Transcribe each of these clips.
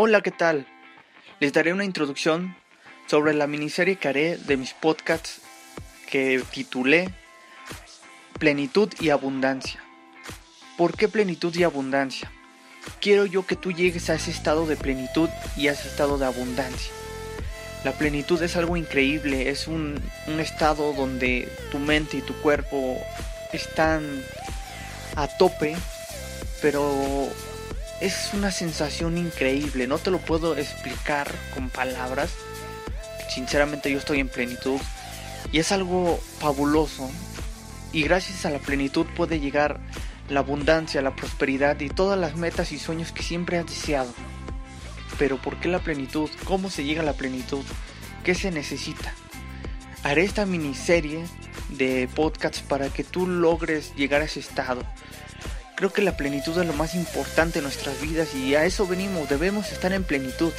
Hola, ¿qué tal? Les daré una introducción sobre la miniserie que haré de mis podcasts que titulé Plenitud y Abundancia. ¿Por qué plenitud y abundancia? Quiero yo que tú llegues a ese estado de plenitud y a ese estado de abundancia. La plenitud es algo increíble, es un, un estado donde tu mente y tu cuerpo están a tope, pero es una sensación increíble, no te lo puedo explicar con palabras. Sinceramente yo estoy en plenitud y es algo fabuloso. Y gracias a la plenitud puede llegar la abundancia, la prosperidad y todas las metas y sueños que siempre has deseado. Pero ¿por qué la plenitud? ¿Cómo se llega a la plenitud? ¿Qué se necesita? Haré esta miniserie de podcasts para que tú logres llegar a ese estado Creo que la plenitud es lo más importante en nuestras vidas y a eso venimos, debemos estar en plenitud.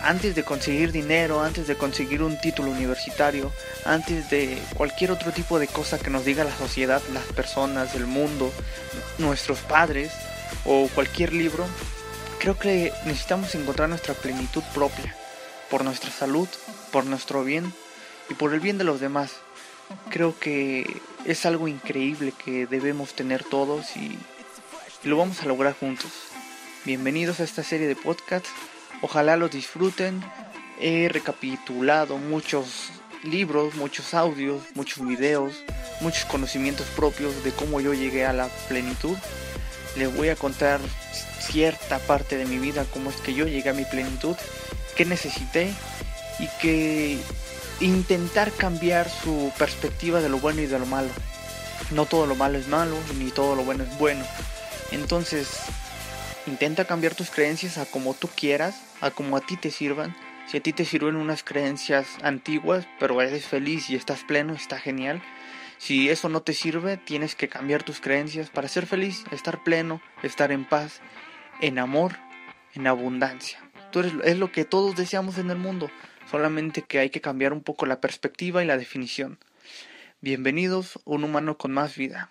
Antes de conseguir dinero, antes de conseguir un título universitario, antes de cualquier otro tipo de cosa que nos diga la sociedad, las personas, el mundo, nuestros padres o cualquier libro, creo que necesitamos encontrar nuestra plenitud propia, por nuestra salud, por nuestro bien y por el bien de los demás. Creo que es algo increíble que debemos tener todos y, lo vamos a lograr juntos. Bienvenidos a esta serie de podcasts. Ojalá los disfruten. He recapitulado muchos libros, muchos audios, muchos videos, muchos conocimientos propios de cómo yo llegué a la plenitud. Les voy a contar cierta parte de mi vida, cómo es que yo llegué a mi plenitud, qué necesité y que intentar cambiar su perspectiva de lo bueno y de lo malo. No todo lo malo es malo, ni todo lo bueno es bueno. Entonces, intenta cambiar tus creencias a como tú quieras, a como a ti te sirvan. Si a ti te sirven unas creencias antiguas, pero eres feliz y estás pleno, está genial. Si eso no te sirve, tienes que cambiar tus creencias para ser feliz, estar pleno, estar en paz, en amor, en abundancia. Tú eres, es lo que todos deseamos en el mundo solamente que hay que cambiar un poco la perspectiva y la definición. Bienvenidos, un humano con más vida.